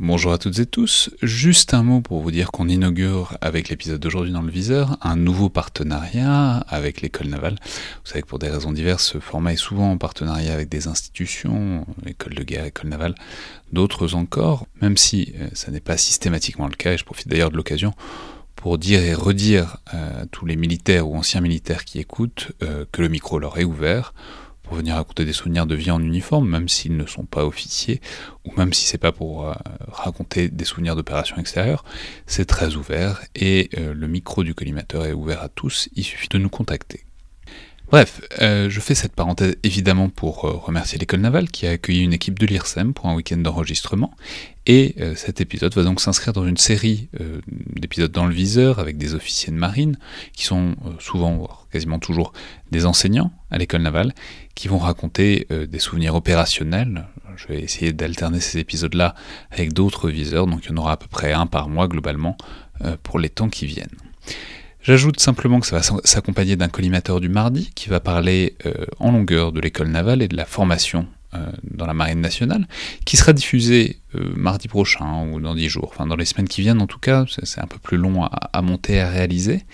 Bonjour à toutes et tous, juste un mot pour vous dire qu'on inaugure avec l'épisode d'aujourd'hui dans le viseur un nouveau partenariat avec l'école navale. Vous savez que pour des raisons diverses, ce format est souvent en partenariat avec des institutions, école de guerre, école navale, d'autres encore, même si euh, ça n'est pas systématiquement le cas, et je profite d'ailleurs de l'occasion pour dire et redire à tous les militaires ou anciens militaires qui écoutent euh, que le micro leur est ouvert pour venir raconter des souvenirs de vie en uniforme, même s'ils ne sont pas officiers, ou même si c'est pas pour euh, raconter des souvenirs d'opérations extérieures, c'est très ouvert et euh, le micro du collimateur est ouvert à tous, il suffit de nous contacter. Bref, euh, je fais cette parenthèse évidemment pour euh, remercier l'école navale qui a accueilli une équipe de l'IRSEM pour un week-end d'enregistrement. Et euh, cet épisode va donc s'inscrire dans une série d'épisodes dans le viseur avec des officiers de marine qui sont souvent, voire quasiment toujours, des enseignants à l'école navale qui vont raconter des souvenirs opérationnels. Je vais essayer d'alterner ces épisodes-là avec d'autres viseurs, donc il y en aura à peu près un par mois globalement pour les temps qui viennent. J'ajoute simplement que ça va s'accompagner d'un collimateur du mardi qui va parler euh, en longueur de l'école navale et de la formation euh, dans la marine nationale, qui sera diffusé euh, mardi prochain ou dans dix jours, enfin dans les semaines qui viennent en tout cas, c'est un peu plus long à, à, monter, à réaliser,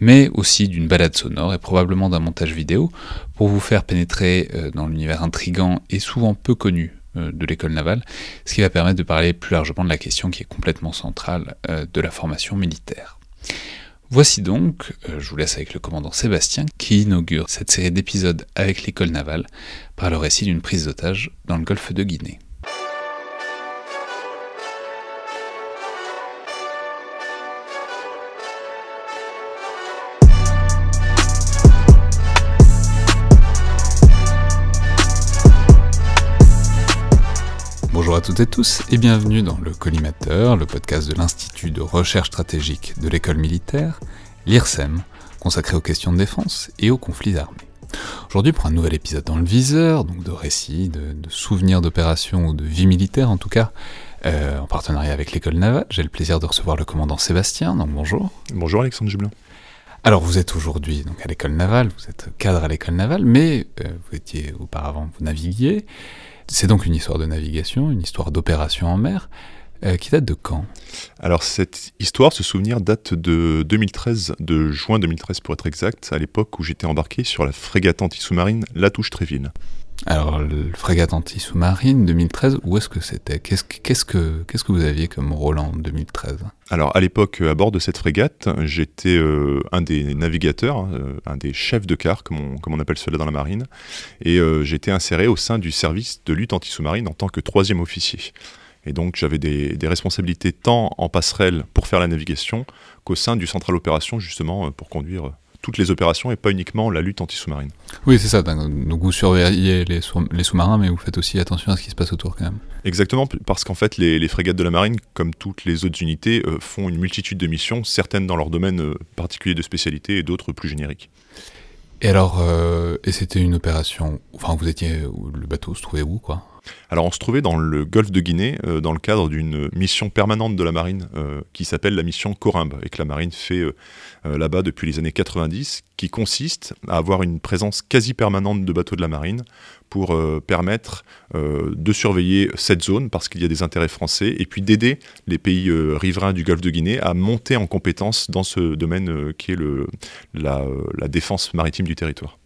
mais aussi d'une balade sonore et probablement d'un montage vidéo pour vous faire pénétrer dans l'univers intrigant et souvent peu connu de l'école navale, ce qui va permettre de parler plus largement de la question qui est complètement centrale de la formation militaire. Voici donc, euh, je vous laisse avec le commandant Sébastien, qui inaugure cette série d'épisodes avec l'école navale par le récit d'une prise d'otage dans le golfe de Guinée. À toutes et tous et bienvenue dans le Collimateur, le podcast de l'Institut de recherche stratégique de l'école militaire, l'IRSEM, consacré aux questions de défense et aux conflits armés. Aujourd'hui pour un nouvel épisode dans le viseur, donc de récits, de, souvenirs d'opérations ou de vie militaire en tout cas, euh, en partenariat avec l'école navale, j'ai le plaisir de recevoir le commandant Sébastien, donc bonjour. Bonjour Alexandre Jublin. Alors vous êtes aujourd'hui donc à l'école navale, vous êtes cadre à l'école navale, mais euh, vous étiez auparavant, vous naviguiez. C'est donc une histoire de navigation, une histoire d'opération en mer. Euh, qui date de quand? Alors cette histoire, ce souvenir date de 2013, de juin 2013 pour être exact, à l'époque où j'étais embarqué sur la frégate anti-sous-marine La Touche-Tréville. Alors, le frégate anti-sous-marine 2013, où est-ce que c'était? Qu'est-ce, que, vous aviez comme rôle en 2013 Alors, à l'époque, à bord de cette frégate, j'étais euh, un des navigateurs, euh, un des chefs de quart, comme on, comme on appelle cela dans la marine, et euh, j'étais inséré au sein du service de lutte anti-sous-marine en tant que troisième officier. Et donc, j'avais des, des responsabilités tant en passerelle pour faire la navigation qu'au sein du central opération, justement, pour conduire toutes les opérations et pas uniquement la lutte anti-sous-marine. Oui, c'est ça. Donc vous surveillez les, sous-marins, mais vous faites aussi attention à ce qui se passe autour quand même. Exactement, parce qu'en fait, les, frégates de la marine, comme toutes les autres unités, euh, font une multitude de missions, certaines dans leur domaine euh, particulier de spécialité et d'autres plus génériques. Et alors, euh, et c'était une opération, enfin vous étiez, le bateau se trouvait où quoi? Alors on se trouvait dans le golfe de Guinée euh, dans le cadre d'une mission permanente de la marine euh, qui s'appelle la mission Corimbe et que la marine fait euh, là-bas depuis les années 90 qui consiste à avoir une présence quasi permanente de bateaux de la marine pour permettre de surveiller cette zone parce qu'il y a des intérêts français et puis d'aider les pays riverains du golfe de Guinée à monter en compétence dans ce domaine qui est la défense maritime du territoire.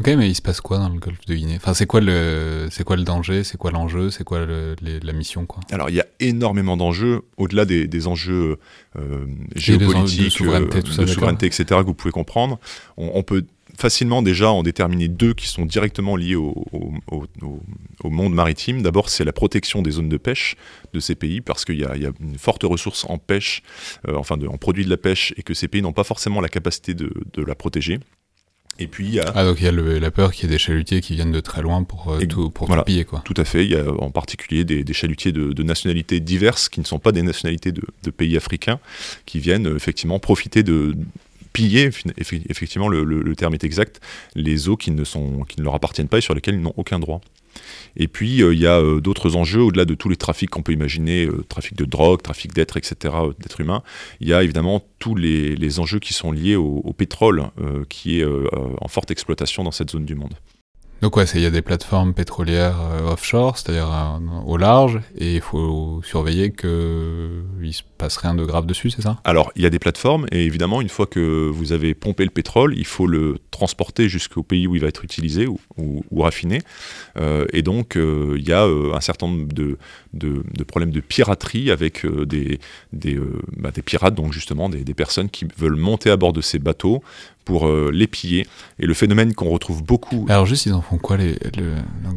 Ok, mais il se passe quoi dans le golfe de Guinée? Enfin, c'est quoi le, c'est quoi le danger? C'est quoi l'enjeu? C'est quoi la mission quoi? Alors, il y a énormément d'enjeux au-delà des, enjeux euh, géopolitiques, de souveraineté, souveraineté, etc. que vous pouvez comprendre. On, peut facilement déjà en déterminer deux qui sont directement liés au, monde maritime. D'abord, c'est la protection des zones de pêche de ces pays, parce qu'il y, a une forte ressource en pêche, euh, enfin de, en produits de la pêche, et que ces pays n'ont pas forcément la capacité de la protéger. Et puis il y a... Ah donc il y a la peur qu'il y ait des chalutiers qui viennent de très loin pour, euh, tout, pour tout piller quoi. Tout à fait, il y a en particulier des, des chalutiers de, de, nationalités diverses qui ne sont pas des nationalités de, de pays africains, qui viennent euh, effectivement profiter de piller, effectivement le, le, le, terme est exact, les eaux qui ne, sont, qui ne leur appartiennent pas et sur lesquelles ils n'ont aucun droit. Et puis, euh, il y a euh, d'autres enjeux, au-delà de tous les trafics qu'on peut imaginer, euh, trafic de drogue, trafic d'êtres, etc., d'êtres humains. Il y a évidemment tous les, enjeux qui sont liés au, pétrole, qui est en forte exploitation dans cette zone du monde. Donc ouais, il y a des plateformes pétrolières euh, offshore, c'est-à-dire euh, au large, et il faut surveiller qu'il ne se passe rien de grave dessus, c'est ça? Alors, il y a des plateformes, et évidemment, une fois que vous avez pompé le pétrole, il faut le transporter jusqu'au pays où il va être utilisé ou, raffiné. Euh, et donc, il y a un certain nombre de, problèmes de piraterie avec bah, des, pirates, donc justement des personnes qui veulent monter à bord de ces bateaux pour euh, les piller. Et le phénomène qu'on retrouve beaucoup. Alors juste, ils en font quoi les,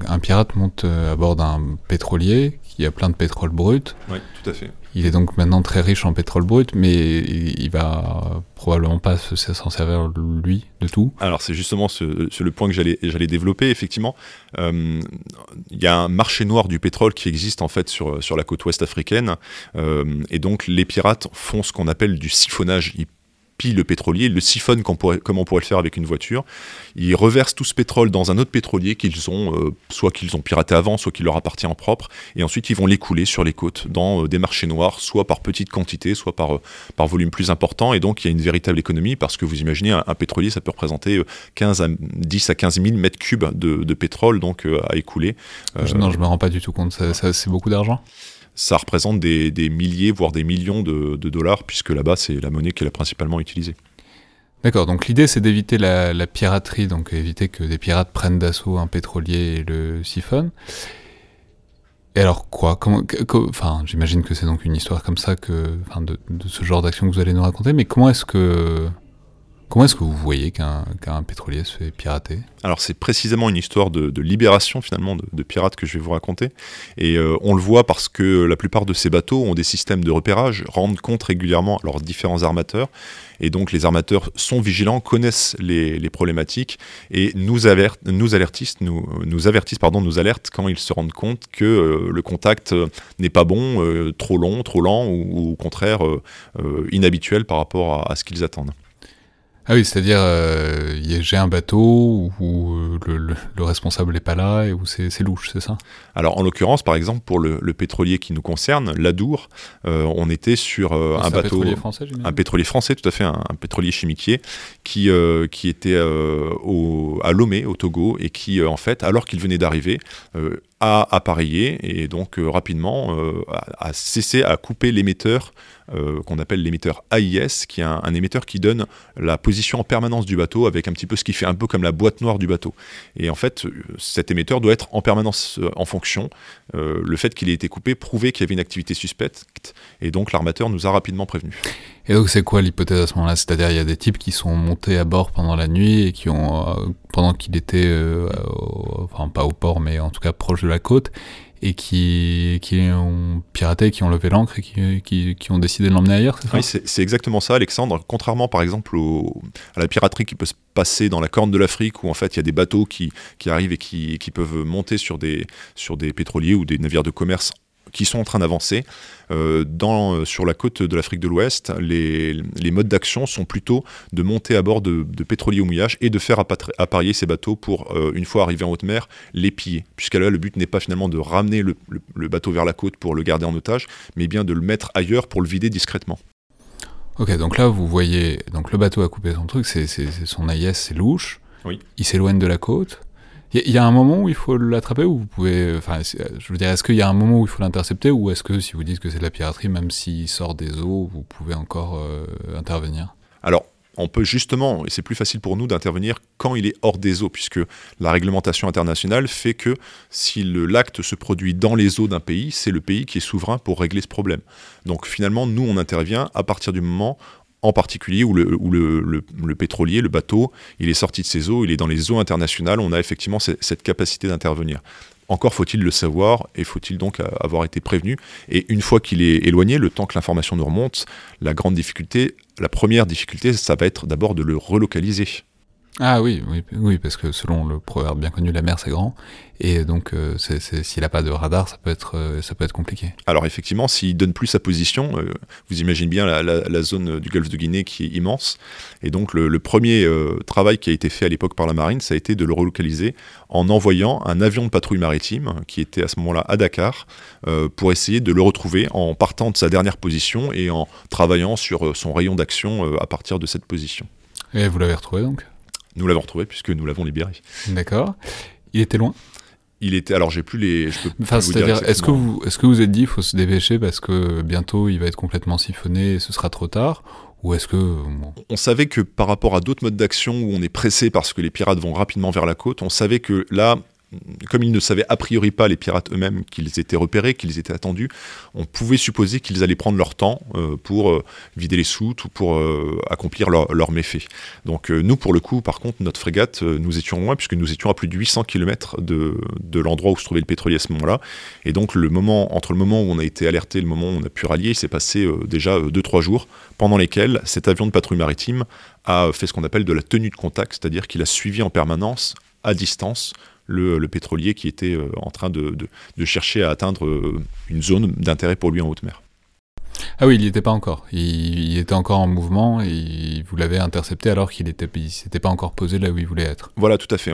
Un pirate monte euh, à bord d'un pétrolier qui a plein de pétrole brut. Oui, tout à fait. Il est donc maintenant très riche en pétrole brut, mais il, va probablement pas s'en servir lui de tout. Alors c'est justement ce, le point que j'allais développer. Effectivement, euh, il y a un marché noir du pétrole qui existe en fait sur sur la côte ouest africaine, et donc les pirates font ce qu'on appelle du siphonnage. Ils le pétrolier, le siphonnent comme, on pourrait le faire avec une voiture. Ils reversent tout ce pétrole dans un autre pétrolier qu'ils ont, euh, soit qu'ils ont piraté avant, soit qui leur appartient en propre, et ensuite ils vont l'écouler sur les côtes dans euh, des marchés noirs, soit par petite quantité, soit par, euh, par volume plus important, et donc il y a une véritable économie, parce que vous imaginez, un, pétrolier, ça peut représenter 15 à, 10 à 15 000 mètres cubes de, pétrole donc à écouler. non, je me rends pas du tout compte, c'est beaucoup d'argent? Ça représente des, milliers, voire des millions de, dollars, puisque là-bas, c'est la monnaie qui est principalement utilisée. D'accord, donc l'idée c'est d'éviter la, piraterie, donc éviter que des pirates prennent d'assaut un pétrolier et le siphonnent. Et alors quoi? Enfin, j'imagine que c'est donc une histoire comme ça, que, de, de ce genre d'action que vous allez nous raconter, mais comment est-ce que Comment est-ce que vous voyez qu'un pétrolier se fait pirater? Alors c'est précisément une histoire de, libération finalement de, pirates que je vais vous raconter. Et euh, on le voit parce que la plupart de ces bateaux ont des systèmes de repérage, rendent compte régulièrement à leurs différents armateurs. Et donc les armateurs sont vigilants, connaissent les, problématiques et nous, avertent, nous avertissent, nous alertent quand ils se rendent compte que euh, le contact euh, n'est pas bon, trop long, trop lent ou, au contraire inhabituel par rapport à ce qu'ils attendent. Ah oui, c'est-à-dire, euh, j'ai un bateau où, euh, le, responsable n'est pas là et où c'est louche, c'est ça? Alors, en l'occurrence, par exemple, pour le, pétrolier qui nous concerne, l'Adour, euh, on était sur un bateau. Un pétrolier français, Un pétrolier français, tout à fait, un, pétrolier chimiquier qui, qui était au, à Lomé, au Togo, et qui, en fait, alors qu'il venait d'arriver, a appareillé et donc rapidement a, cessé à couper l'émetteur euh, qu'on appelle l'émetteur AIS, qui est un, émetteur qui donne la position en permanence du bateau avec un petit peu ce qui fait un peu comme la boîte noire du bateau. Et en fait, euh, cet émetteur doit être en permanence euh, en fonction. le fait qu'il ait été coupé prouvait qu'il y avait une activité suspecte, et donc l'armateur nous a rapidement prévenu. Et donc c'est quoi l'hypothèse à ce moment-là? C'est-à-dire il y a des types qui sont montés à bord pendant la nuit et qui ont, pendant qu'il était, enfin pas au port, mais en tout cas proche de la côte, et qui, qui ont piraté, qui ont levé l'ancre et qui, qui, ont décidé de l'emmener ailleurs, Oui, c'est exactement ça, Alexandre. Contrairement par exemple à la piraterie qui peut se passer dans la corne de l'Afrique, où en fait il y a des bateaux qui, qui arrivent et qui, qui, peuvent monter sur des, sur des pétroliers ou des navires de commerce qui sont en train d'avancer. Euh, dans, sur la côte de l'Afrique de l'Ouest, les, les, modes d'action sont plutôt de monter à bord de, pétroliers au mouillage et de faire apparier ces bateaux pour, euh, une fois arrivés en haute mer, les piller. Puisqu'à là, le but n'est pas finalement de ramener le, le, bateau vers la côte pour le garder en otage, mais bien de le mettre ailleurs pour le vider discrètement. Ok, donc là, vous voyez, donc le bateau a coupé son truc, c'est son AIS, c'est louche. Oui. Il s'éloigne de la côte. Il y, a un moment où il faut l'attraper ou vous pouvez. Enfin, je veux dire, est-ce qu'il y a un moment où il faut l'intercepter ou est-ce que si vous dites que c'est de la piraterie, même s'il sort des eaux, vous pouvez encore euh, intervenir? Alors, on peut justement, et c'est plus facile pour nous d'intervenir quand il est hors des eaux, puisque la réglementation internationale fait que si l'acte se produit dans les eaux d'un pays, c'est le pays qui est souverain pour régler ce problème. Donc finalement, nous, on intervient à partir du moment en particulier où, le, pétrolier, le bateau, il est sorti de ses eaux, il est dans les eaux internationales, on a effectivement cette capacité d'intervenir. Encore faut-il le savoir et faut-il donc avoir été prévenu. Et une fois qu'il est éloigné, le temps que l'information nous remonte, la grande difficulté, la première difficulté, ça va être d'abord de le relocaliser. Ah oui, oui, oui, parce que selon le proverbe bien connu, la mer c'est grand, et donc euh, s'il n'a pas de radar, ça peut être, euh, ça peut être compliqué. Alors effectivement, s'il donne plus sa position, euh, vous imaginez bien la, zone du golfe de Guinée qui est immense, et donc le, premier travail qui a été fait à l'époque par la marine, ça a été de le relocaliser en envoyant un avion de patrouille maritime qui était à ce moment-là à Dakar pour essayer de le retrouver en partant de sa dernière position et en travaillant sur son rayon d'action à partir de cette position. Et vous l'avez retrouvé donc? Nous l'avons retrouvé puisque nous l'avons libéré. D'accord. Il était loin? Il était alors j'ai plus les enfin c'est-à-dire est-ce que vous est-ce que vous êtes dit il faut se dépêcher parce que bientôt il va être complètement siphonné et ce sera trop tard? Ou est-ce que on savait que par rapport à d'autres modes d'action où on est pressé parce que les pirates vont rapidement vers la côte on savait que là comme ils ne savaient a priori pas, les pirates eux-mêmes, qu'ils étaient repérés, qu'ils étaient attendus, on pouvait supposer qu'ils allaient prendre leur temps euh, pour euh, vider les soutes ou pour euh, accomplir leurs leur méfaits. Donc nous, pour le coup, par contre, notre frégate, nous étions loin, puisque nous étions à plus de 800 km de, de l'endroit où se trouvait le pétrolier à ce moment-là. Et donc, le moment, entre le moment où on a été alerté et le moment où on a pu rallier, il s'est passé déjà 2-3 jours, pendant lesquels cet avion de patrouille maritime a fait ce qu'on appelle de la tenue de contact, c'est-à-dire qu'il a suivi en permanence, à distance, le, pétrolier qui était euh, en train de, chercher à atteindre euh, une zone d'intérêt pour lui en haute mer. Ah oui, il n'y était pas encore. Il, était encore en mouvement et vous l'avez intercepté alors qu'il n'était s'était pas encore posé là où il voulait être. Voilà, tout à fait.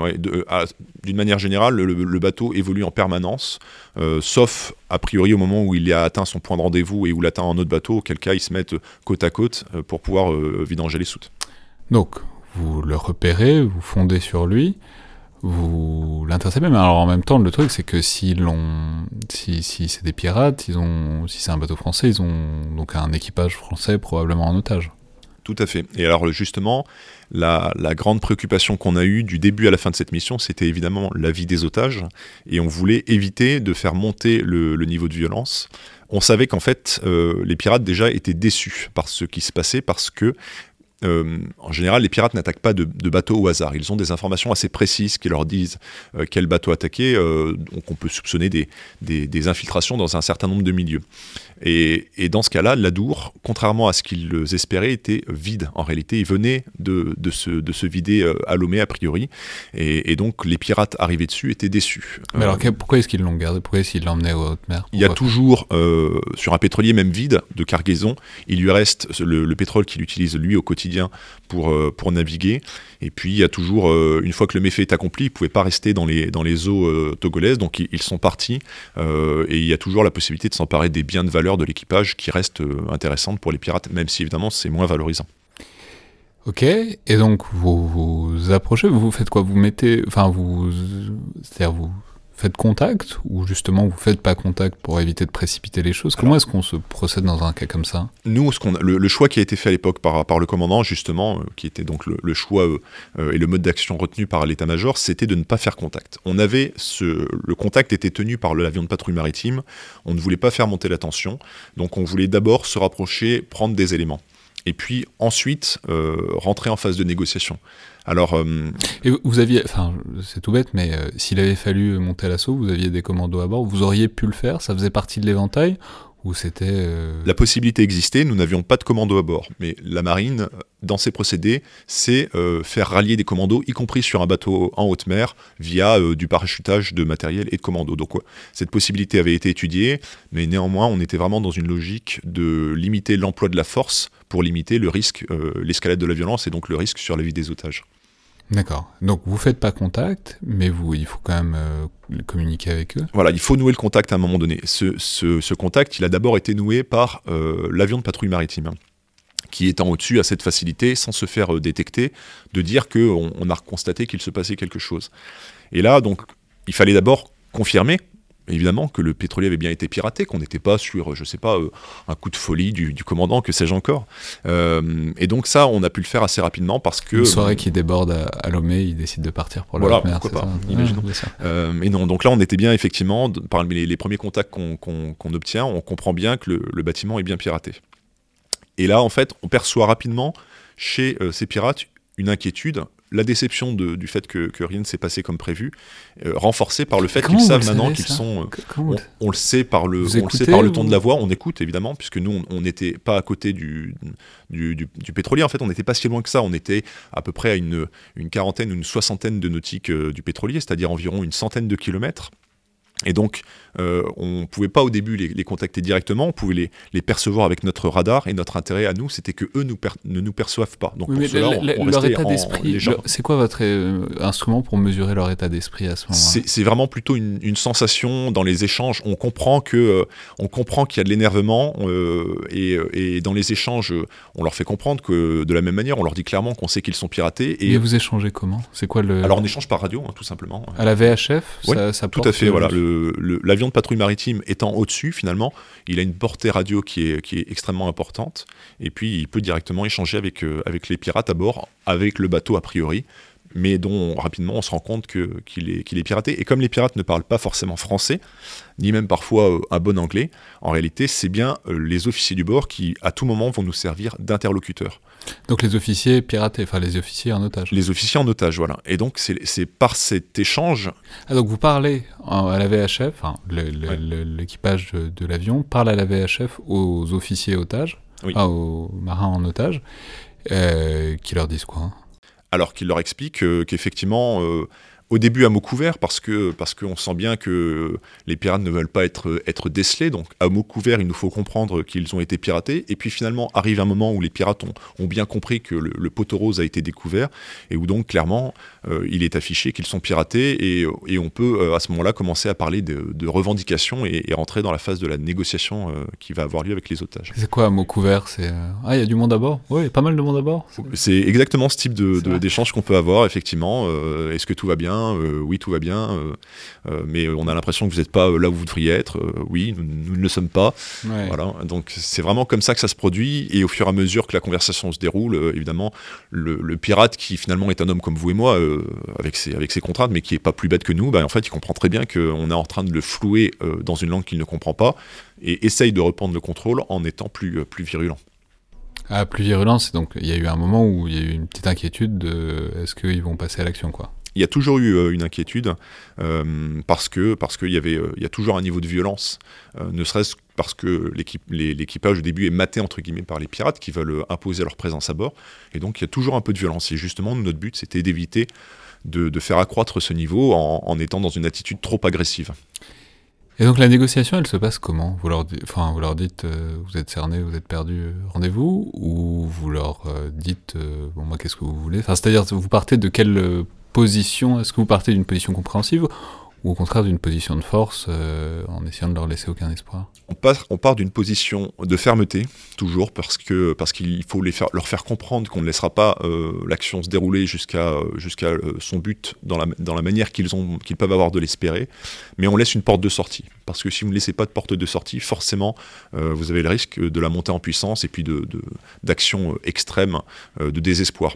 D'une manière générale, le, bateau évolue en permanence, euh, sauf a priori au moment où il a atteint son point de rendez-vous et où il atteint un autre bateau, auquel cas ils se mettent côte à côte pour pouvoir vidanger les soutes. Donc, vous le repérez, vous fondez sur lui vous l'interceptez. Mais alors en même temps, le truc, c'est que s'ils l'ont, si, si c'est des pirates, ils ont, si c'est un bateau français, ils ont donc un équipage français probablement en otage. Tout à fait. Et alors justement, la, grande préoccupation qu'on a eue du début à la fin de cette mission, c'était évidemment la vie des otages. Et on voulait éviter de faire monter le, le niveau de violence. On savait qu'en fait, euh, les pirates déjà étaient déçus par ce qui se passait parce que euh, en général, les pirates n'attaquent pas de, bateaux au hasard. Ils ont des informations assez précises qui leur disent euh, quel bateau attaquer. Euh, donc on peut soupçonner des, des, infiltrations dans un certain nombre de milieux. Et, dans ce cas-là, l'Adour, contrairement à ce qu'ils espéraient, était vide. En réalité, il venait de, de, se, de se vider à Lomé a priori. Et, donc les pirates arrivés dessus étaient déçus. Mais alors pourquoi est-ce qu'ils l'ont gardé? Pourquoi est-ce qu'ils l'ont emmené aux haute mer Il y a toujours, sur un pétrolier même vide de cargaison, il lui reste le, le pétrole qu'il utilise lui au quotidien pour, euh, pour naviguer. Et puis il y a toujours, euh, une fois que le méfait est accompli, ils ne pouvaient pas rester dans les, dans les eaux euh, togolaises, donc ils, sont partis. et il y a toujours la possibilité de s'emparer des biens de valeur de l'équipage qui restent intéressantes pour les pirates, même si évidemment c'est moins valorisant. Ok, et donc vous vous approchez, vous faites quoi? Vous mettez, enfin vous, c'est-à-dire vous faites contact ou justement vous faites pas contact pour éviter de précipiter les choses? Comment est-ce qu'on se procède dans un cas comme ça? Nous, ce qu'on le, choix qui a été fait à l'époque par, par le commandant, justement, euh, qui était donc le, choix euh, euh, et le mode d'action retenu par l'état-major, c'était de ne pas faire contact. On avait ce, le contact était tenu par l'avion de patrouille maritime. On ne voulait pas faire monter la tension, donc on voulait d'abord se rapprocher, prendre des éléments, et puis ensuite rentrer en phase de négociation. Alors, euh, et vous aviez, enfin, c'est tout bête, mais euh, s'il avait fallu monter à l'assaut, vous aviez des commandos à bord, vous auriez pu le faire, ça faisait partie de l'éventail ou c'était euh, La possibilité existait, nous n'avions pas de commandos à bord, mais la marine, dans ses procédés, c'est faire rallier des commandos, y compris sur un bateau en haute mer, via du parachutage de matériel et de commandos. Donc cette possibilité avait été étudiée, mais néanmoins, on était vraiment dans une logique de limiter l'emploi de la force pour limiter le risque, l'escalade de la violence et donc le risque sur la vie des otages. D'accord. Donc vous faites pas contact, mais vous, il faut quand même euh, communiquer avec eux. Voilà, il faut nouer le contact à un moment donné. Ce, contact, il a d'abord été noué par euh, l'avion de patrouille maritime, qui étant au-dessus à cette facilité, sans se faire euh, détecter, de dire qu'on on a constaté qu'il se passait quelque chose. Et là, donc, il fallait d'abord confirmer évidemment que le pétrolier avait bien été piraté, qu'on n'était pas sur, je sais pas, euh, un coup de folie du, commandant, que sais-je encore. Euh, et donc ça, on a pu le faire assez rapidement parce que... Une soirée qui déborde à, Lomé, il décide de partir pour la voilà, mer, pourquoi pas, imaginons. Euh, et non, donc là, on était bien effectivement, parmi les, les premiers contacts qu'on obtient, on comprend bien que le, bâtiment est bien piraté. Et là, en fait, on perçoit rapidement chez ces pirates une inquiétude la déception du fait que, rien ne s'est passé comme prévu, euh, renforcée par le fait qu'ils savent maintenant qu'ils sont. Euh, on, le sait par le, on sait par le ton de la voix, on écoute évidemment, puisque nous on n'était pas à côté du du, pétrolier. En fait, on n'était pas si loin que ça. On était à peu près à une, une quarantaine, une soixantaine de nautiques euh, du pétrolier, c'est-à-dire environ une centaine de kilomètres. Et donc, euh, on ne pouvait pas au début les, contacter directement, on pouvait les, les, percevoir avec notre radar, et notre intérêt à nous, c'était que eux nous ne nous perçoivent pas. Donc leur état d'esprit, c'est quoi votre euh, instrument pour mesurer leur état d'esprit à ce moment-là? C'est vraiment plutôt une, sensation dans les échanges. On comprend que euh, on comprend qu'il y a de l'énervement, et, et, dans les échanges, on leur fait comprendre que de la même manière, on leur dit clairement qu'on sait qu'ils sont piratés. Et, vous échangez comment? C'est quoi le Alors on échange par radio, hein, tout simplement. À la VHF, ça, ça tout à fait. Voilà, l'avion de patrouille maritime étant au-dessus, finalement, il a une portée radio qui est, extrêmement importante. Et puis, il peut directement échanger avec, euh, avec les pirates à bord, avec le bateau a priori, mais dont rapidement on se rend compte qu'il est, qu'il est piraté. Et comme les pirates ne parlent pas forcément français, ni même parfois euh, un bon anglais, en réalité, c'est bien euh, les officiers du bord qui, à tout moment, vont nous servir d'interlocuteurs. Donc les officiers piratés, enfin les officiers en otage. Les officiers en otage, voilà. Et donc c'est par cet échange. Ah, donc vous parlez à la VHF, enfin, l'équipage de, l'avion parle à la VHF aux officiers otages, aux marins en otage, euh, qui leur disent quoi hein? Alors qu'ils leur expliquent qu'effectivement. Euh, au début à mot couvert parce que parce qu'on sent bien que les pirates ne veulent pas être être décelés donc à mot couvert il nous faut comprendre qu'ils ont été piratés et puis finalement arrive un moment où les pirates ont, ont bien compris que le, le, poteau rose a été découvert et où donc clairement euh, il est affiché qu'ils sont piratés et, et on peut euh, à ce moment-là commencer à parler de, de revendications et, et, rentrer dans la phase de la négociation euh, qui va avoir lieu avec les otages. C'est quoi à mot couvert C'est ah il y a du monde à bord? Oui, pas mal de monde à bord. C'est exactement ce type de d'échange qu'on peut avoir effectivement. Est-ce que tout va bien? Euh, oui, tout va bien, euh, euh, mais on a l'impression que vous n'êtes pas là où vous devriez être. oui, nous, ne le sommes pas. Voilà. Donc c'est vraiment comme ça que ça se produit, et au fur et à mesure que la conversation se déroule, évidemment, le, pirate qui finalement est un homme comme vous et moi, avec, ses, avec ses contraintes, mais qui est pas plus bête que nous, bah, en fait, il comprend très bien qu'on est en train de le flouer dans une langue qu'il ne comprend pas, et essaye de reprendre le contrôle en étant plus, plus virulent. Ah, plus virulent, c'est donc il y a eu un moment où il y a eu une petite inquiétude de est-ce qu'ils vont passer à l'action quoi? Il y a toujours eu euh, une inquiétude euh, parce que parce qu'il y avait euh, il y a toujours un niveau de violence, ne serait-ce parce que l'équipage au début est maté entre guillemets par les pirates qui veulent imposer leur présence à bord, et donc il y a toujours un peu de violence. Et justement, notre but c'était d'éviter de, faire accroître ce niveau en, étant dans une attitude trop agressive. Et donc la négociation, elle se passe comment? Vous leur, enfin, vous leur dites, vous êtes cerné, vous êtes perdu, rendez-vous? Ou vous leur dites, bon, moi, qu'est-ce que vous voulez? Enfin, C'est-à-dire, vous partez de quel Est-ce que vous partez d'une position compréhensive ou au contraire d'une position de force euh, en essayant de leur laisser aucun espoir? On, part d'une position de fermeté, toujours, parce qu'il faut leur faire comprendre qu'on ne laissera pas euh, l'action se dérouler jusqu'à euh, son but dans la, manière qu'ils peuvent avoir de l'espérer, mais on laisse une porte de sortie. Parce que si vous ne laissez pas de porte de sortie, forcément, vous avez le risque de la montée en puissance et puis d'actions de, extrêmes, de désespoir.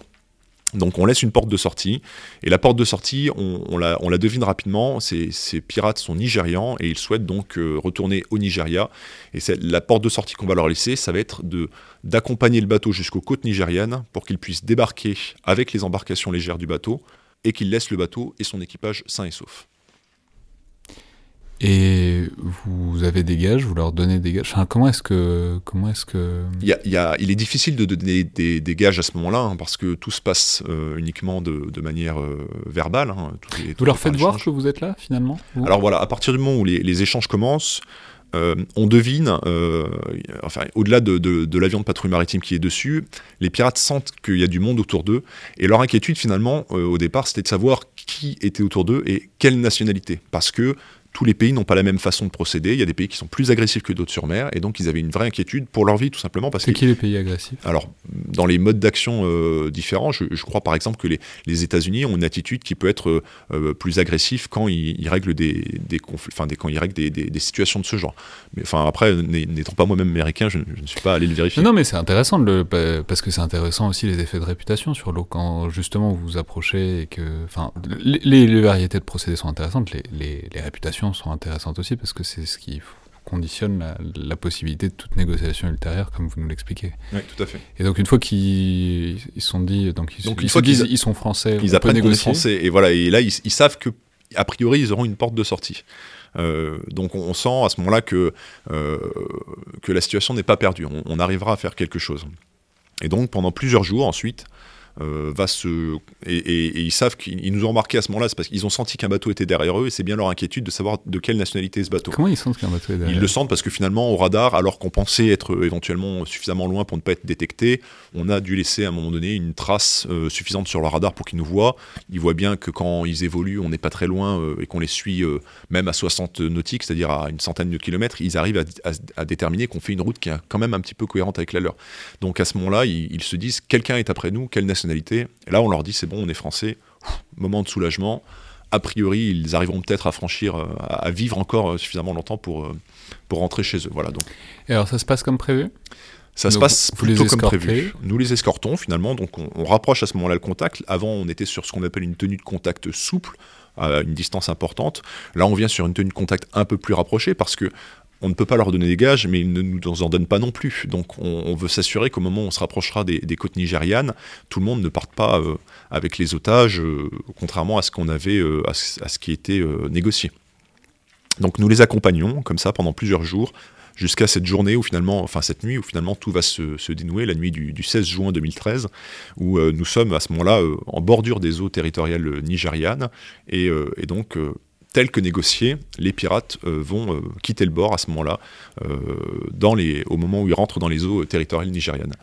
Donc on laisse une porte de sortie, et la porte de sortie, on, la, devine rapidement, ces, pirates sont nigérians, et ils souhaitent donc euh, retourner au Nigeria, et la porte de sortie qu'on va leur laisser, ça va être d'accompagner le bateau jusqu'aux côtes nigérianes, pour qu'ils puissent débarquer avec les embarcations légères du bateau, et qu'ils laissent le bateau et son équipage sains et saufs. Et vous avez des gages, vous leur donnez des gages. Enfin, comment est-ce que, comment est-ce que il, y a, il, est difficile de donner des, des gages à ce moment-là hein, parce que tout se passe euh, uniquement de, de manière euh, verbale. Hein, vous leur faites voir que vous êtes là finalement. Alors voilà, à partir du moment où les, les échanges commencent, euh, on devine, enfin, au-delà de, de, de l'avion de patrouille maritime qui est dessus, les pirates sentent qu'il y a du monde autour d'eux, et leur inquiétude finalement, au départ, c'était de savoir qui était autour d'eux et quelle nationalité, parce que tous les pays n'ont pas la même façon de procéder. Il y a des pays qui sont plus agressifs que d'autres sur mer, et donc ils avaient une vraie inquiétude pour leur vie, tout simplement. parce C'est qui les pays agressifs Alors, dans les modes d'action euh, différents, je, crois par exemple que les, les États-Unis ont une attitude qui peut être euh, euh, plus agressive quand ils, règlent des, des conflits, enfin, quand ils règlent des, des, situations de ce genre. Mais enfin, après, n'étant pas moi-même américain, je, ne suis pas allé le vérifier. Non, mais c'est intéressant le, parce que c'est intéressant aussi les effets de réputation sur l'eau quand justement vous vous approchez et que, enfin, les, les, variétés de procédés sont intéressantes, les, les, les réputations sont intéressantes aussi parce que c'est ce qui conditionne la, possibilité de toute négociation ultérieure, comme vous nous l'expliquez. Oui, tout à fait. Et donc une fois qu'ils sont dit, donc ils, donc, ils, disent, ils sont français, ils apprennent négocier. français, et voilà, et là ils, savent que a priori ils auront une porte de sortie. Euh, donc on, sent à ce moment-là que, euh, que la situation n'est pas perdue, on, arrivera à faire quelque chose. Et donc pendant plusieurs jours ensuite, va se et, ils savent qu'ils nous ont remarqué à ce moment-là, c'est parce qu'ils ont senti qu'un bateau était derrière eux et c'est bien leur inquiétude de savoir de quelle nationalité est ce bateau. Comment ils sentent qu'un bateau est derrière Ils le sentent parce que finalement au radar, alors qu'on pensait être éventuellement suffisamment loin pour ne pas être détecté, on a dû laisser à un moment donné une trace suffisante sur le radar pour qu'ils nous voient. Ils voient bien que quand ils évoluent, on n'est pas très loin et qu'on les suit même à 60 nautiques, c'est-à-dire à une centaine de kilomètres, ils arrivent à, déterminer qu'on fait une route qui est quand même un petit peu cohérente avec la leur. Donc à ce moment-là, ils, se disent quelqu'un est après nous, quelle nationalité Et là, on leur dit c'est bon, on est français. moment de soulagement. A priori, ils arriveront peut-être à franchir, euh, à, vivre encore euh, suffisamment longtemps pour, euh, pour rentrer chez eux. Voilà. Donc. Et alors, ça se passe comme prévu? Ça se passe plutôt comme prévu. Nous les escortons finalement, donc on, on rapproche à ce moment-là le contact. Avant, on était sur ce qu'on appelle une tenue de contact souple à une distance importante. Là, on vient sur une tenue de contact un peu plus rapprochée parce que on ne peut pas leur donner des gages, mais ils ne nous en donnent pas non plus. Donc on, veut s'assurer qu'au moment où on se rapprochera des, côtes nigérianes, tout le monde ne parte pas euh, avec les otages, euh, contrairement à ce qu'on avait, euh, à, qui était négocié. Donc nous les accompagnons comme ça pendant plusieurs jours, jusqu'à cette journée où finalement, enfin cette nuit où finalement tout va se, dénouer, la nuit du, 16 juin 2013, où nous sommes à ce moment-là en bordure des eaux territoriales nigérianes, et, donc tel que négocié, les pirates vont quitter le bord à ce moment-là, au moment où ils rentrent dans les eaux territoriales nigérianes.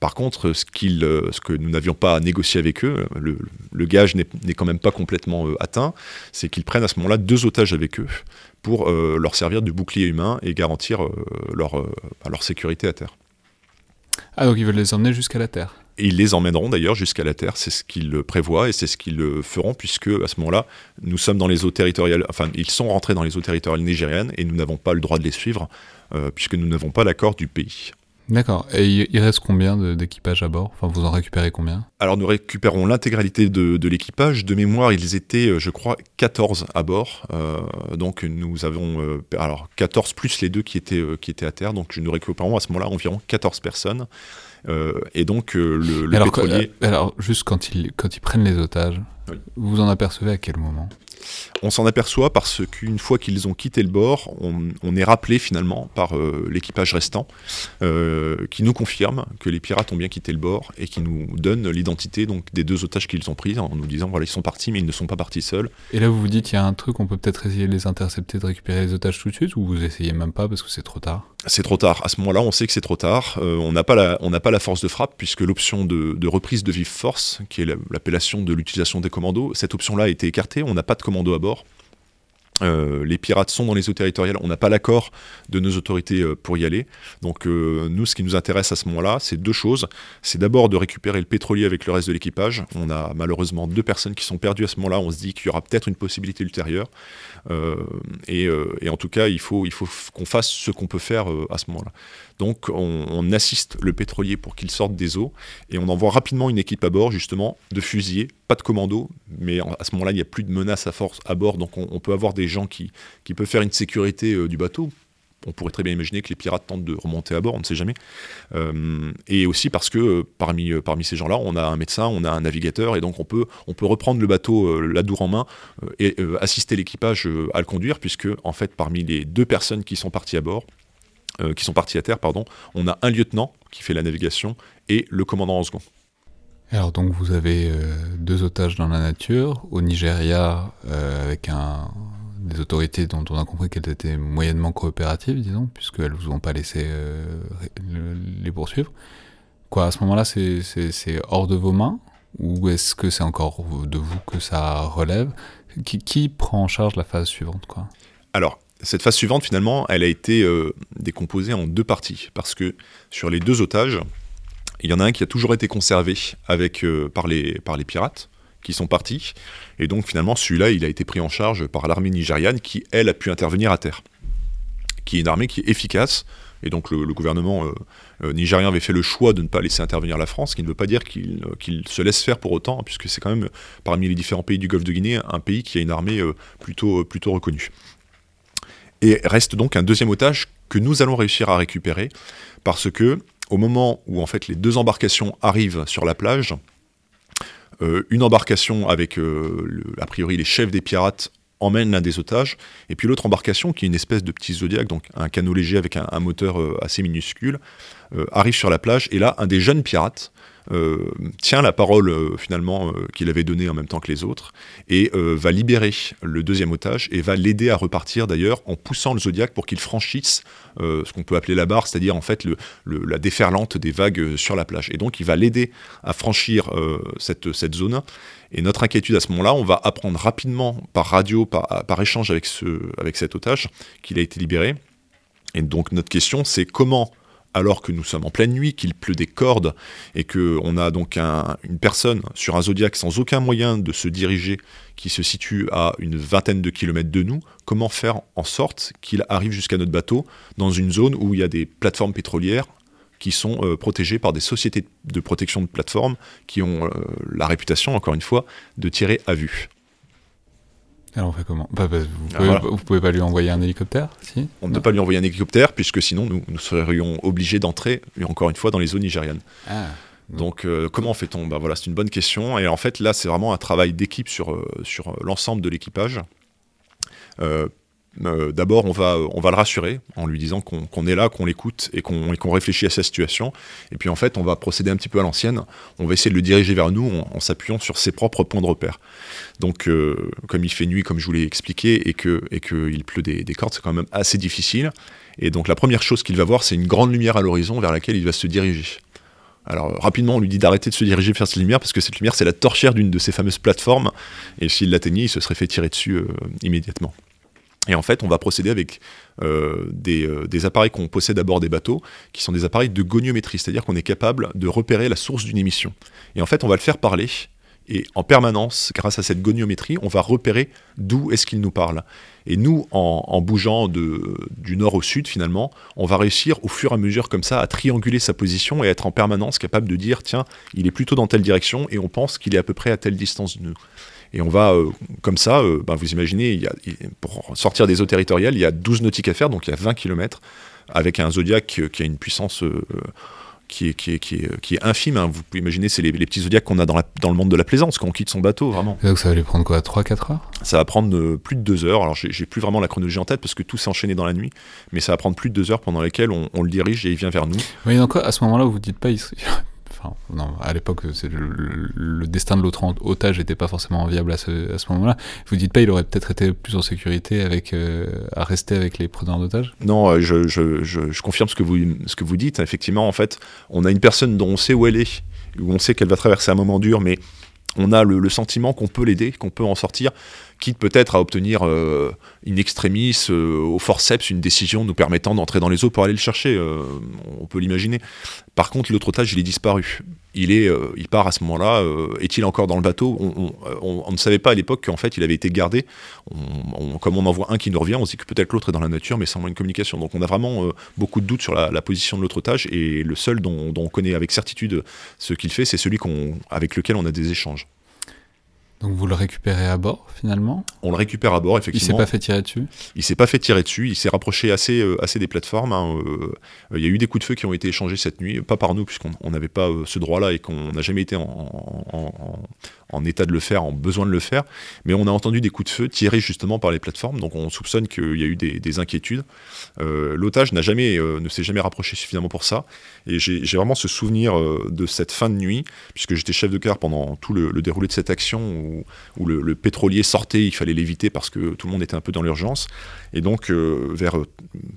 Par contre, ce, que nous n'avions pas négocié avec eux, le, gage n'est quand même pas complètement atteint, c'est qu'ils prennent à ce moment-là deux otages avec eux, pour euh, leur servir de bouclier humain et garantir euh, leur, euh, leur sécurité à terre. Ah, donc ils veulent les emmener jusqu'à la Terre et ils les emmèneront d'ailleurs jusqu'à la Terre, c'est ce qu'ils prévoient et c'est ce qu'ils feront, puisque à ce moment-là, nous sommes dans les eaux territoriales, enfin, ils sont rentrés dans les eaux territoriales nigériennes et nous n'avons pas le droit de les suivre, puisque nous n'avons pas l'accord du pays. D'accord. Et il reste combien d'équipage à bord? Enfin, vous en récupérez combien? Alors, nous récupérons l'intégralité de, l'équipage. De mémoire, ils étaient, euh, je crois, 14 à bord. Euh, donc, nous avons euh, alors 14 plus les deux qui étaient, qui étaient à terre. Donc, nous récupérons à ce moment-là environ 14 personnes. Et donc, le, le alors, pétrolier. alors, juste quand ils, quand ils prennent les otages, vous en apercevez à quel moment? On s'en aperçoit parce qu'une fois qu'ils ont quitté le bord, on, est rappelé finalement par euh, l'équipage restant, euh, qui nous confirme que les pirates ont bien quitté le bord et qui nous donne l'identité donc des deux otages qu'ils ont pris en nous disant voilà ils sont partis mais ils ne sont pas partis seuls. Et là vous vous dites il y a un truc on peut peut-être essayer de les intercepter, de récupérer les otages tout de suite ou vous essayez même pas parce que c'est trop tard? C'est trop tard. À ce moment-là on sait que c'est trop tard. Euh, on n'a pas la on n'a pas la force de frappe puisque l'option de, reprise de vive force qui est l'appellation de l'utilisation des commandos cette option là a été écartée. On n'a pas de commando à bord. Euh, les pirates sont dans les eaux territoriales, on n'a pas l'accord de nos autorités euh, pour y aller. Donc euh, nous, ce qui nous intéresse à ce moment-là, c'est deux choses. C'est d'abord de récupérer le pétrolier avec le reste de l'équipage. On a malheureusement deux personnes qui sont perdues à ce moment-là. On se dit qu'il y aura peut-être une possibilité ultérieure. Et, en tout cas, il faut, il faut qu'on fasse ce qu'on peut faire à ce moment-là. Donc on, assiste le pétrolier pour qu'il sorte des eaux et on envoie rapidement une équipe à bord justement de fusiliers, pas de commando, mais à ce moment-là il n'y a plus de menace à force à bord, donc on, peut avoir des gens qui, peuvent faire une sécurité euh, du bateau. On pourrait très bien imaginer que les pirates tentent de remonter à bord, on ne sait jamais. Euh, et aussi parce que euh, parmi, ces gens-là, on a un médecin, on a un navigateur, et donc on peut, on peut reprendre le bateau, la dour en main, et assister l'équipage à le conduire, puisque en fait parmi les deux personnes qui sont parties à bord, euh, qui sont partis à terre, pardon, on a un lieutenant qui fait la navigation et le commandant en second. Alors donc vous avez euh, deux otages dans la nature, au Nigeria euh, avec un, des autorités dont on a compris qu'elles étaient moyennement coopératives, disons, puisqu'elles ne vous ont pas laissé les poursuivre. Quoi, à ce moment-là, c'est hors de vos mains? Ou est-ce que c'est encore de vous que ça relève? Qui, qui, prend en charge la phase suivante quoi? Alors, cette phase suivante, finalement, elle a été euh, décomposée en deux parties, parce que sur les deux otages, il y en a un qui a toujours été conservé avec, euh, par, les, par les pirates, qui sont partis, et donc finalement, celui-là, il a été pris en charge par l'armée nigériane, qui, elle, a pu intervenir à terre, qui est une armée qui est efficace, et donc le, gouvernement euh, nigérien avait fait le choix de ne pas laisser intervenir la France, ce qui ne veut pas dire qu'il se laisse faire pour autant, puisque c'est quand même, parmi les différents pays du Golfe de Guinée, un pays qui a une armée plutôt, plutôt reconnue. Et reste donc un deuxième otage que nous allons réussir à récupérer parce que au moment où en fait les deux embarcations arrivent sur la plage, euh, une embarcation avec euh, a priori les chefs des pirates emmène l'un des otages, et puis l'autre embarcation, qui est une espèce de petit zodiaque, donc un canot léger avec un, moteur euh, assez minuscule, arrive sur la plage, et là, un des jeunes pirates tient la parole finalement qu'il avait donnée en même temps que les autres et va libérer le deuxième otage et va l'aider à repartir d'ailleurs en poussant le Zodiac pour qu'il franchisse ce qu'on peut appeler la barre, c'est-à-dire en fait la déferlante des vagues sur la plage. Et donc il va l'aider à franchir cette, zone. Et notre inquiétude à ce moment-là, on va apprendre rapidement par radio, par, échange avec, avec cet otage qu'il a été libéré. Et donc notre question, c'est comment alors que nous sommes en pleine nuit, qu'il pleut des cordes et qu'on a donc une personne sur un zodiaque sans aucun moyen de se diriger qui se situe à une vingtaine de kilomètres de nous, comment faire en sorte qu'il arrive jusqu'à notre bateau dans une zone où il y a des plateformes pétrolières qui sont euh, protégées par des sociétés de protection de plateformes qui ont euh, la réputation, encore une fois, de tirer à vue? Alors on fait comment bah, bah, ah, vous, pouvez, pas lui envoyer un hélicoptère si On ne peut pas lui envoyer un hélicoptère puisque sinon nous, nous serions obligés d'entrer, encore une fois, dans les zones nigérianes. Ah. Donc euh, comment fait-on bah, voilà, C'est une bonne question. Et en fait là c'est vraiment un travail d'équipe sur, euh, sur l'ensemble de l'équipage. Euh, euh, d'abord, on va, le rassurer en lui disant qu'on est là, qu'on l'écoute et qu'on réfléchit à sa situation. Et puis en fait, on va procéder un petit peu à l'ancienne. On va essayer de le diriger vers nous en, s'appuyant sur ses propres points de repère. Donc, euh, comme il fait nuit, comme je vous l'ai expliqué, et qu'il pleut des, des cordes, c'est quand même assez difficile. Et donc, la première chose qu'il va voir, c'est une grande lumière à l'horizon vers laquelle il va se diriger. Alors rapidement, on lui dit d'arrêter de se diriger vers cette lumière parce que cette lumière, c'est la torchère d'une de ces fameuses plateformes. Et s'il l'atteignait, il se serait fait tirer dessus euh, immédiatement. Et en fait, on va procéder avec euh, euh, des, appareils qu'on possède à bord des bateaux, qui sont des appareils de goniométrie, c'est-à-dire qu'on est capable de repérer la source d'une émission. Et en fait, on va le faire parler, et en permanence, grâce à cette goniométrie, on va repérer d'où est-ce qu'il nous parle. Et nous, en, bougeant du nord au sud, finalement, on va réussir au fur et à mesure comme ça à trianguler sa position et être en permanence capable de dire, tiens, il est plutôt dans telle direction, et on pense qu'il est à peu près à telle distance de nous. Et on va, euh, comme ça, euh, ben, vous imaginez, il y a, pour sortir des eaux territoriales, il y a 12 nautiques à faire, donc il y a 20 km, avec un zodiaque qui a une puissance euh, qui, est, qui, est, qui, est, qui est infime. Hein. Vous pouvez imaginer, c'est les, petits zodiacs qu'on a dans, la, dans, le monde de la plaisance, quand on quitte son bateau, vraiment. donc ça va lui prendre quoi 3-4 heures? Ça va prendre plus de 2 heures. Alors j'ai plus vraiment la chronologie en tête parce que tout s'est enchaîné dans la nuit, mais ça va prendre plus de 2 heures pendant lesquelles on, on le dirige et il vient vers nous. Oui, donc à ce moment-là, vous vous dites pas, il, non, à l'époque, le, destin de l'autre otage n'était pas forcément viable à ce, moment-là. Vous dites pas, il aurait peut-être été plus en sécurité avec, euh, à rester avec les preneurs d'otages? Non, euh, je, confirme ce que, vous, ce que vous dites. Effectivement, en fait, on a une personne dont on sait où elle est, où on sait qu'elle va traverser un moment dur, mais on a le, sentiment qu'on peut l'aider, qu'on peut en sortir, quitte peut-être à obtenir euh, une extremis euh, au forceps une décision nous permettant d'entrer dans les eaux pour aller le chercher. Euh, on peut l'imaginer. Par contre, l'autre otage, il est disparu. Il, est, il part à ce moment-là. Est-il encore dans le bateau? On, ne savait pas à l'époque qu'en fait, il avait été gardé. comme on en voit un qui nous revient, on se dit que peut-être l'autre est dans la nature, mais sans une communication. Donc on a vraiment beaucoup de doutes sur la, position de l'autre otage. Et le seul dont, dont, on connaît avec certitude ce qu'il fait, c'est celui avec lequel on a des échanges. Donc vous le récupérez à bord finalement? On le récupère à bord, effectivement. Il s'est pas fait tirer dessus? Il s'est pas fait tirer dessus, il s'est rapproché assez, euh, assez des plateformes. Hein, euh, il y a eu des coups de feu qui ont été échangés cette nuit, pas par nous, puisqu'on n'avait pas euh, ce droit-là et qu'on n'a jamais été en, en, état de le faire, en besoin de le faire. Mais on a entendu des coups de feu tirés justement par les plateformes, donc on soupçonne qu'il y a eu des, des inquiétudes. L'otage n'a jamais, ne s'est jamais rapproché suffisamment pour ça. Et j'ai vraiment ce souvenir de cette fin de nuit, puisque j'étais chef de quart pendant tout le, le déroulé de cette action où, le, pétrolier sortait, il fallait l'éviter parce que tout le monde était un peu dans l'urgence. Et donc, euh, vers euh,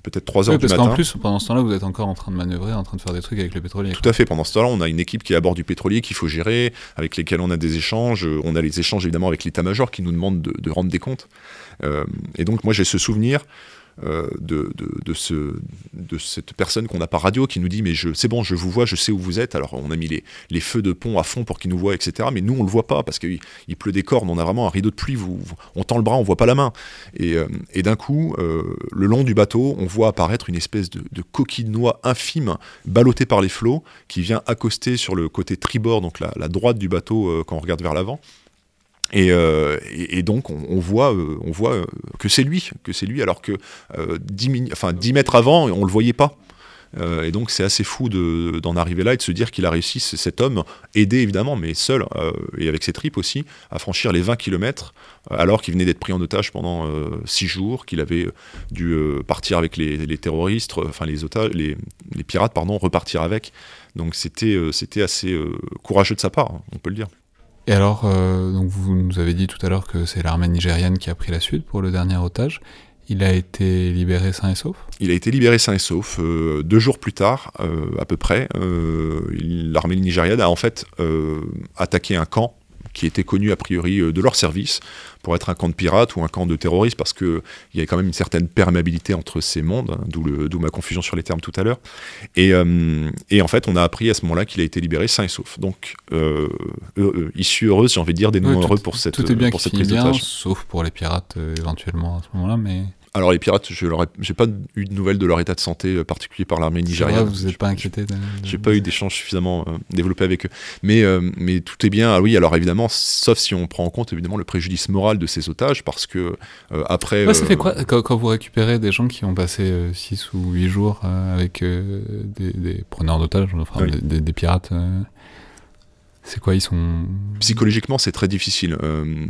peut-être 3 heures oui, du matin. Parce qu'en plus, pendant ce temps-là, vous êtes encore en train de manœuvrer, en train de faire des trucs avec le pétrolier. Tout à fait. Pendant ce temps-là, on a une équipe qui est à bord du pétrolier qu'il faut gérer, avec lesquels on a des échanges. On a les échanges évidemment avec l'état-major qui nous demande de, rendre des comptes. Euh, et donc, moi, j'ai ce souvenir euh, de, de, ce, de cette personne qu'on n'a pas radio qui nous dit mais c'est bon je vous vois je sais où vous êtes. Alors on a mis les, les feux de pont à fond pour qu'ils nous voient etc mais nous on le voit pas parce qu'il il pleut des cornes on a vraiment un rideau de pluie vous, on tend le bras on voit pas la main. Et, euh, et d'un coup euh, le long du bateau on voit apparaître une espèce de, coquille de noix infime ballottée par les flots qui vient accoster sur le côté tribord donc la droite du bateau quand on regarde vers l'avant euh, et, donc on, voit, euh, euh, que c'est lui, que c'est lui, alors que 10, enfin, 10 mètres avant, on le voyait pas. et donc c'est assez fou d'en arriver là et de se dire qu'il a réussi, cet homme, aidé évidemment, mais seul, et avec ses tripes aussi, à franchir les 20 km, alors qu'il venait d'être pris en otage pendant 6 jours, qu'il avait dû partir avec les, terroristes, enfin les, pirates, pardon, repartir avec. Donc c'était c'était assez courageux de sa part, hein, on peut le dire. Et alors, donc vous nous avez dit tout à l'heure que c'est l'armée nigériane qui a pris la suite pour le dernier otage. Il a été libéré sain et sauf? Il a été libéré sain et sauf. deux jours plus tard, à peu près, l'armée nigériane a en fait attaqué un camp qui était connu a priori euh, de leur service pour être un camp de pirates ou un camp de terroristes, parce qu'il y avait quand même une certaine perméabilité entre ces mondes, hein, d'où ma confusion sur les termes tout à l'heure. Et, euh, et, en fait, on a appris à ce moment-là qu'il a été libéré sain et sauf. Donc, euh, issue heureuse, j'ai envie de dire, des noms heureux pour cette, tout est bien pour cette prise bien, Sauf pour les pirates, éventuellement, à ce moment-là, mais... Alors les pirates, je n'ai pas eu de nouvelles de leur état de santé euh, particulier par l'armée nigériane. vous n'êtes pas inquiété J'ai pas eu d'échange suffisamment euh, développé avec eux. Mais, euh, mais tout est bien. Ah oui, alors évidemment, sauf si on prend en compte évidemment le préjudice moral de ces otages, parce que après. ça fait quoi quand, vous récupérez des gens qui ont passé 6 ou 8 jours avec des, preneurs d'otages, enfin, des, pirates c'est quoi Ils sont. Psychologiquement, c'est très difficile. Euh,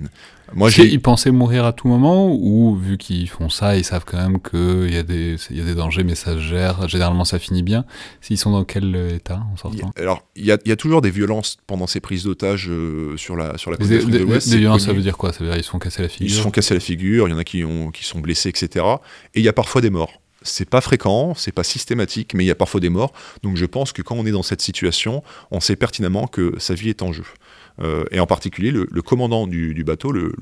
moi, j'ai. Ils pensaient mourir à tout moment ou vu qu'ils font ça, ils savent quand même qu'il y, a des, y a des dangers, mais ça se gère. Généralement, ça finit bien. S'ils sont dans quel état en sortant? Alors, il y, a, toujours des violences pendant ces prises d'otages euh, sur la sur la côte des, de l'Ouest. Des violences, ça veut dire quoi? Ça veut dire qu'ils se font casser la figure. Ils se font casser la figure. Il y en a qui ont qui sont blessés, etc. Et il y a parfois des morts c'est pas fréquent, c'est pas systématique, mais il y a parfois des morts. Donc je pense que quand on est dans cette situation, on sait pertinemment que sa vie est en jeu. Euh, et en particulier le, commandant du, bateau, le,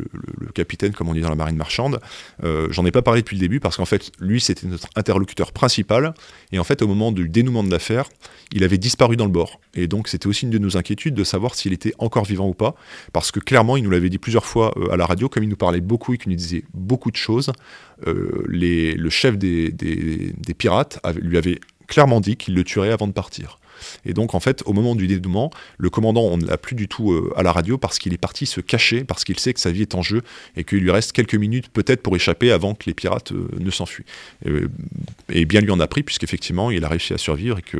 capitaine, comme on dit dans la marine marchande, euh, j'en ai pas parlé depuis le début parce qu'en fait, lui, c'était notre interlocuteur principal. Et en fait, au moment du dénouement de l'affaire, il avait disparu dans le bord. Et donc, c'était aussi une de nos inquiétudes de savoir s'il était encore vivant ou pas. Parce que clairement, il nous l'avait dit plusieurs fois euh, à la radio, comme il nous parlait beaucoup et qu'il nous disait beaucoup de choses. le chef des, des pirates lui avait clairement dit qu'il le tuerait avant de partir. Et donc, en fait, au moment du dénouement, le commandant, on ne l'a plus du tout euh, à la radio parce qu'il est parti se cacher, parce qu'il sait que sa vie est en jeu et qu'il lui reste quelques minutes peut-être pour échapper avant que les pirates euh, ne s'enfuient. Et, bien lui en a pris, puisqu'effectivement, il a réussi à survivre et que.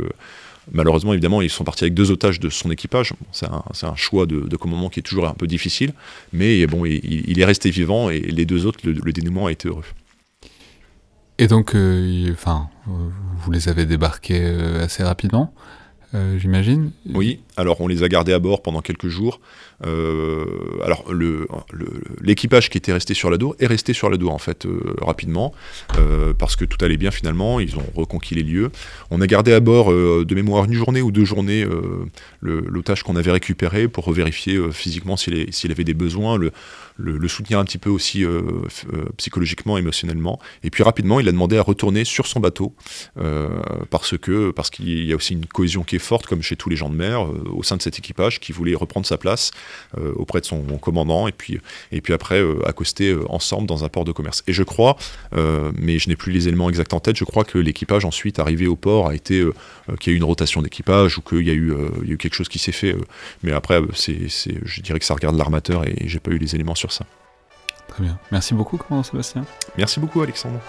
Malheureusement, évidemment, ils sont partis avec deux otages de son équipage. c'est un, choix de, commandement qui est toujours un peu difficile, mais bon, il, est resté vivant et les deux autres, le, dénouement a été heureux. Et donc, euh, enfin, vous les avez débarqués assez rapidement. Euh, j'imagine. Oui, alors on les a gardés à bord pendant quelques jours. Euh, alors l'équipage qui était resté sur la est resté sur la en fait euh, rapidement parce que tout allait bien finalement. Ils ont reconquis les lieux. On a gardé à bord de mémoire une journée ou deux journées l'otage qu'on avait récupéré pour vérifier physiquement s'il avait des besoins. Le, le, soutenir un petit peu aussi euh, euh, psychologiquement, émotionnellement. Et puis rapidement, il a demandé à retourner sur son bateau euh, parce que parce qu'il y a aussi une cohésion qui est forte, comme chez tous les gens de mer, au sein de cet équipage, qui voulait reprendre sa place auprès de son commandant et puis et puis après accoster ensemble dans un port de commerce. Et je crois, mais je n'ai plus les éléments exacts en tête, je crois que l'équipage ensuite arrivé au port a été qu'il y a eu une rotation d'équipage ou qu'il y a eu il y a eu quelque chose qui s'est fait. mais après, c'est je dirais que ça regarde l'armateur et j'ai pas eu les éléments sur ça. Très bien. Merci beaucoup, commandant Sébastien. Merci beaucoup, Alexandre.